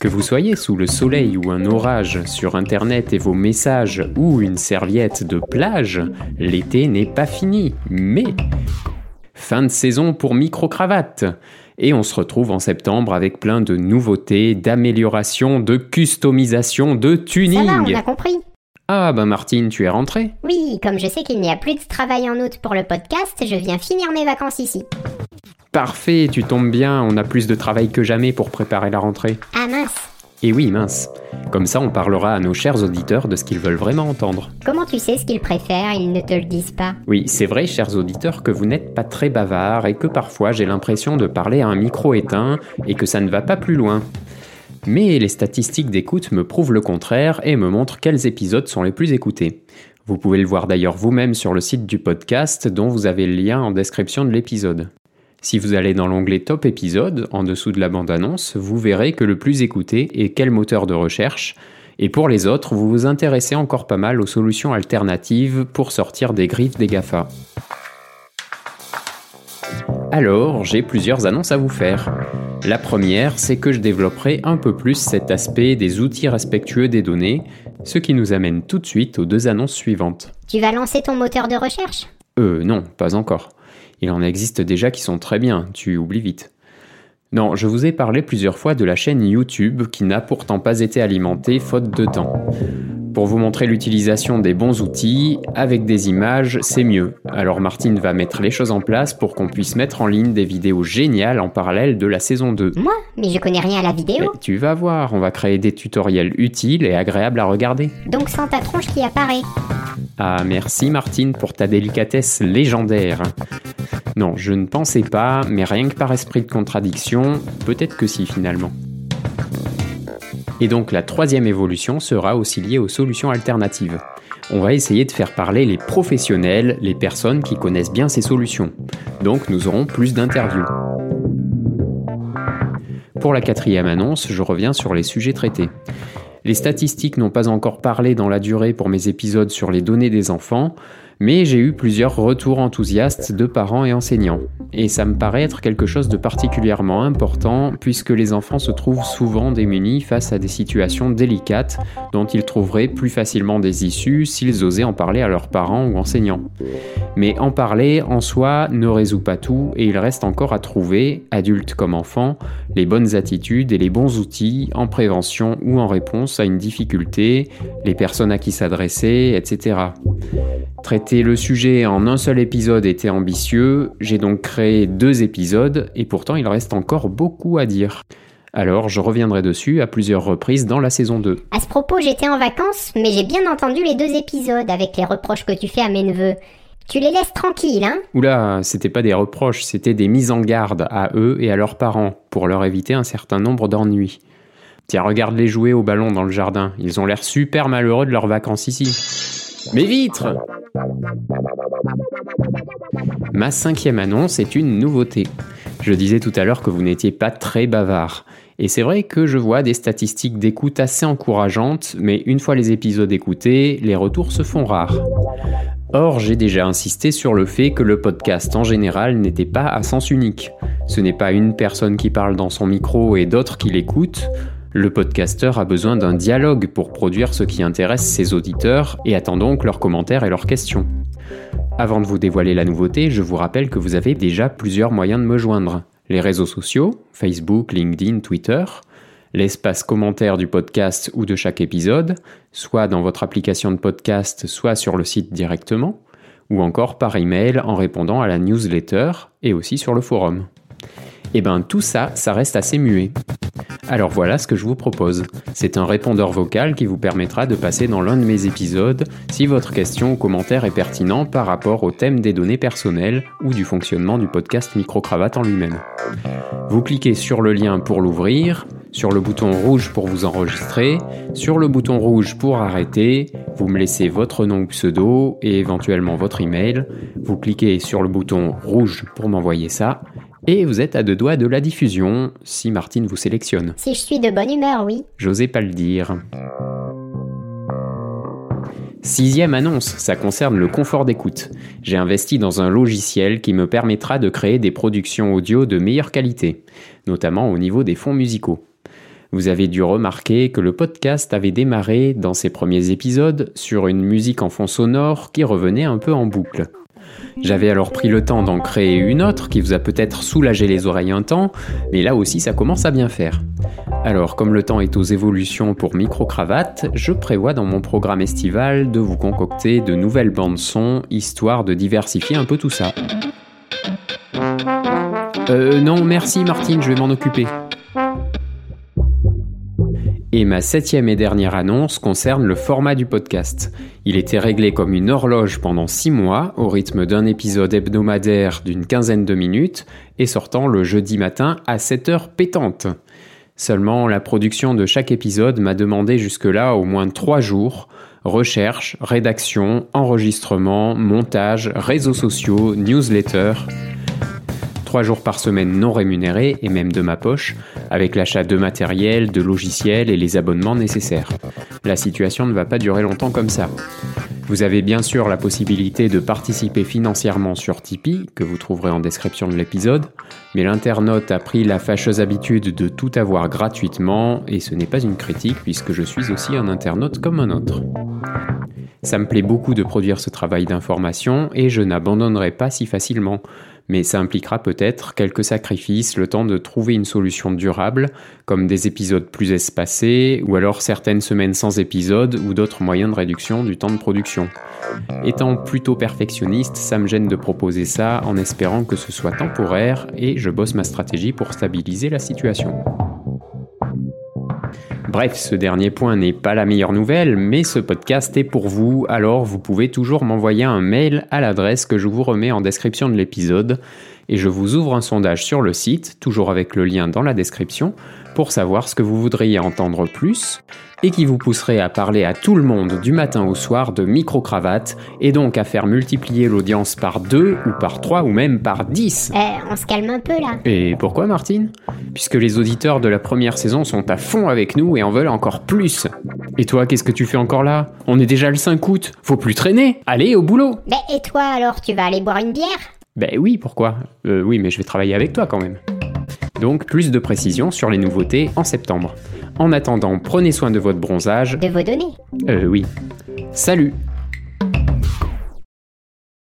Que vous soyez sous le soleil ou un orage, sur Internet et vos messages ou une serviette de plage, l'été n'est pas fini. Mais fin de saison pour micro-cravate. Et on se retrouve en septembre avec plein de nouveautés, d'améliorations, de customisation, de tuning. Ça va, on a compris. Ah ben Martine, tu es rentrée Oui, comme je sais qu'il n'y a plus de travail en août pour le podcast, je viens finir mes vacances ici. Parfait, tu tombes bien, on a plus de travail que jamais pour préparer la rentrée. Et oui, mince. Comme ça, on parlera à nos chers auditeurs de ce qu'ils veulent vraiment entendre. Comment tu sais ce qu'ils préfèrent Ils ne te le disent pas? Oui, c'est vrai, chers auditeurs, que vous n'êtes pas très bavards et que parfois j'ai l'impression de parler à un micro éteint et que ça ne va pas plus loin. Mais les statistiques d'écoute me prouvent le contraire et me montrent quels épisodes sont les plus écoutés. Vous pouvez le voir d'ailleurs vous-même sur le site du podcast dont vous avez le lien en description de l'épisode. Si vous allez dans l'onglet Top épisode, en dessous de la bande-annonce, vous verrez que le plus écouté est quel moteur de recherche, et pour les autres, vous vous intéressez encore pas mal aux solutions alternatives pour sortir des griffes des GAFA. Alors, j'ai plusieurs annonces à vous faire. La première, c'est que je développerai un peu plus cet aspect des outils respectueux des données, ce qui nous amène tout de suite aux deux annonces suivantes. Tu vas lancer ton moteur de recherche? Euh, non, pas encore. Il en existe déjà qui sont très bien, tu oublies vite. Non, je vous ai parlé plusieurs fois de la chaîne YouTube qui n'a pourtant pas été alimentée faute de temps. Pour vous montrer l'utilisation des bons outils, avec des images, c'est mieux. Alors Martine va mettre les choses en place pour qu'on puisse mettre en ligne des vidéos géniales en parallèle de la saison 2. Moi? Mais je connais rien à la Mais vidéo. tu vas voir, on va créer des tutoriels utiles et agréables à regarder. Donc sans ta tronche qui apparaît. Ah, merci Martine pour ta délicatesse légendaire. Non, je ne pensais pas, mais rien que par esprit de contradiction, peut-être que si finalement. Et donc la troisième évolution sera aussi liée aux solutions alternatives. On va essayer de faire parler les professionnels, les personnes qui connaissent bien ces solutions. Donc nous aurons plus d'interviews. Pour la quatrième annonce, je reviens sur les sujets traités. Les statistiques n'ont pas encore parlé dans la durée pour mes épisodes sur les données des enfants, mais j'ai eu plusieurs retours enthousiastes de parents et enseignants. Et ça me paraît être quelque chose de particulièrement important puisque les enfants se trouvent souvent démunis face à des situations délicates dont ils trouveraient plus facilement des issues s'ils osaient en parler à leurs parents ou enseignants. Mais en parler en soi ne résout pas tout et il reste encore à trouver, adultes comme enfants, les bonnes attitudes et les bons outils en prévention ou en réponse à une difficulté, les personnes à qui s'adresser, etc. Traiter le sujet en un seul épisode était ambitieux, j'ai donc créé deux épisodes et pourtant il reste encore beaucoup à dire. Alors je reviendrai dessus à plusieurs reprises dans la saison 2. À ce propos, j'étais en vacances, mais j'ai bien entendu les deux épisodes avec les reproches que tu fais à mes neveux. Tu les laisses tranquilles, hein? Oula, c'était pas des reproches, c'était des mises en garde à eux et à leurs parents pour leur éviter un certain nombre d'ennuis. Tiens, regarde-les jouer au ballon dans le jardin, ils ont l'air super malheureux de leurs vacances ici. Mes vitres Ma cinquième annonce est une nouveauté. Je disais tout à l'heure que vous n'étiez pas très bavard. Et c'est vrai que je vois des statistiques d'écoute assez encourageantes, mais une fois les épisodes écoutés, les retours se font rares. Or, j'ai déjà insisté sur le fait que le podcast en général n'était pas à sens unique. Ce n'est pas une personne qui parle dans son micro et d'autres qui l'écoutent. Le podcasteur a besoin d'un dialogue pour produire ce qui intéresse ses auditeurs et attend donc leurs commentaires et leurs questions. Avant de vous dévoiler la nouveauté, je vous rappelle que vous avez déjà plusieurs moyens de me joindre. Les réseaux sociaux, Facebook, LinkedIn, Twitter, l'espace commentaire du podcast ou de chaque épisode, soit dans votre application de podcast, soit sur le site directement, ou encore par email en répondant à la newsletter et aussi sur le forum. Et ben tout ça, ça reste assez muet. Alors voilà ce que je vous propose. C'est un répondeur vocal qui vous permettra de passer dans l'un de mes épisodes si votre question ou commentaire est pertinent par rapport au thème des données personnelles ou du fonctionnement du podcast Microcravate en lui-même. Vous cliquez sur le lien pour l'ouvrir, sur le bouton rouge pour vous enregistrer, sur le bouton rouge pour arrêter, vous me laissez votre nom ou pseudo et éventuellement votre email, vous cliquez sur le bouton rouge pour m'envoyer ça, et vous êtes à deux doigts de la diffusion si Martine vous sélectionne. Si je suis de bonne humeur, oui. J'osais pas le dire. Sixième annonce, ça concerne le confort d'écoute. J'ai investi dans un logiciel qui me permettra de créer des productions audio de meilleure qualité, notamment au niveau des fonds musicaux. Vous avez dû remarquer que le podcast avait démarré dans ses premiers épisodes sur une musique en fond sonore qui revenait un peu en boucle. J'avais alors pris le temps d'en créer une autre qui vous a peut-être soulagé les oreilles un temps, mais là aussi ça commence à bien faire. Alors comme le temps est aux évolutions pour Micro-Cravate, je prévois dans mon programme estival de vous concocter de nouvelles bandes son, histoire de diversifier un peu tout ça. Euh non merci Martine, je vais m'en occuper. Et ma septième et dernière annonce concerne le format du podcast. Il était réglé comme une horloge pendant six mois, au rythme d'un épisode hebdomadaire d'une quinzaine de minutes, et sortant le jeudi matin à 7 heures pétantes. Seulement, la production de chaque épisode m'a demandé jusque-là au moins trois jours. Recherche, rédaction, enregistrement, montage, réseaux sociaux, newsletter trois jours par semaine non rémunérés et même de ma poche, avec l'achat de matériel, de logiciels et les abonnements nécessaires. La situation ne va pas durer longtemps comme ça. Vous avez bien sûr la possibilité de participer financièrement sur Tipeee, que vous trouverez en description de l'épisode, mais l'internaute a pris la fâcheuse habitude de tout avoir gratuitement, et ce n'est pas une critique puisque je suis aussi un internaute comme un autre. Ça me plaît beaucoup de produire ce travail d'information et je n'abandonnerai pas si facilement mais ça impliquera peut-être quelques sacrifices, le temps de trouver une solution durable, comme des épisodes plus espacés, ou alors certaines semaines sans épisodes, ou d'autres moyens de réduction du temps de production. Étant plutôt perfectionniste, ça me gêne de proposer ça en espérant que ce soit temporaire, et je bosse ma stratégie pour stabiliser la situation. Bref, ce dernier point n'est pas la meilleure nouvelle, mais ce podcast est pour vous, alors vous pouvez toujours m'envoyer un mail à l'adresse que je vous remets en description de l'épisode, et je vous ouvre un sondage sur le site, toujours avec le lien dans la description, pour savoir ce que vous voudriez entendre plus, et qui vous pousserait à parler à tout le monde du matin au soir de micro-cravate, et donc à faire multiplier l'audience par deux, ou par trois, ou même par dix. Eh, on se calme un peu là. Et pourquoi Martine? Puisque les auditeurs de la première saison sont à fond avec nous et en veulent encore plus. Et toi, qu'est-ce que tu fais encore là? On est déjà le 5 août, faut plus traîner Allez, au boulot Ben et toi alors, tu vas aller boire une bière? Ben oui, pourquoi? Euh, Oui, mais je vais travailler avec toi quand même. Donc plus de précisions sur les nouveautés en septembre. En attendant, prenez soin de votre bronzage. De vos données Euh oui. Salut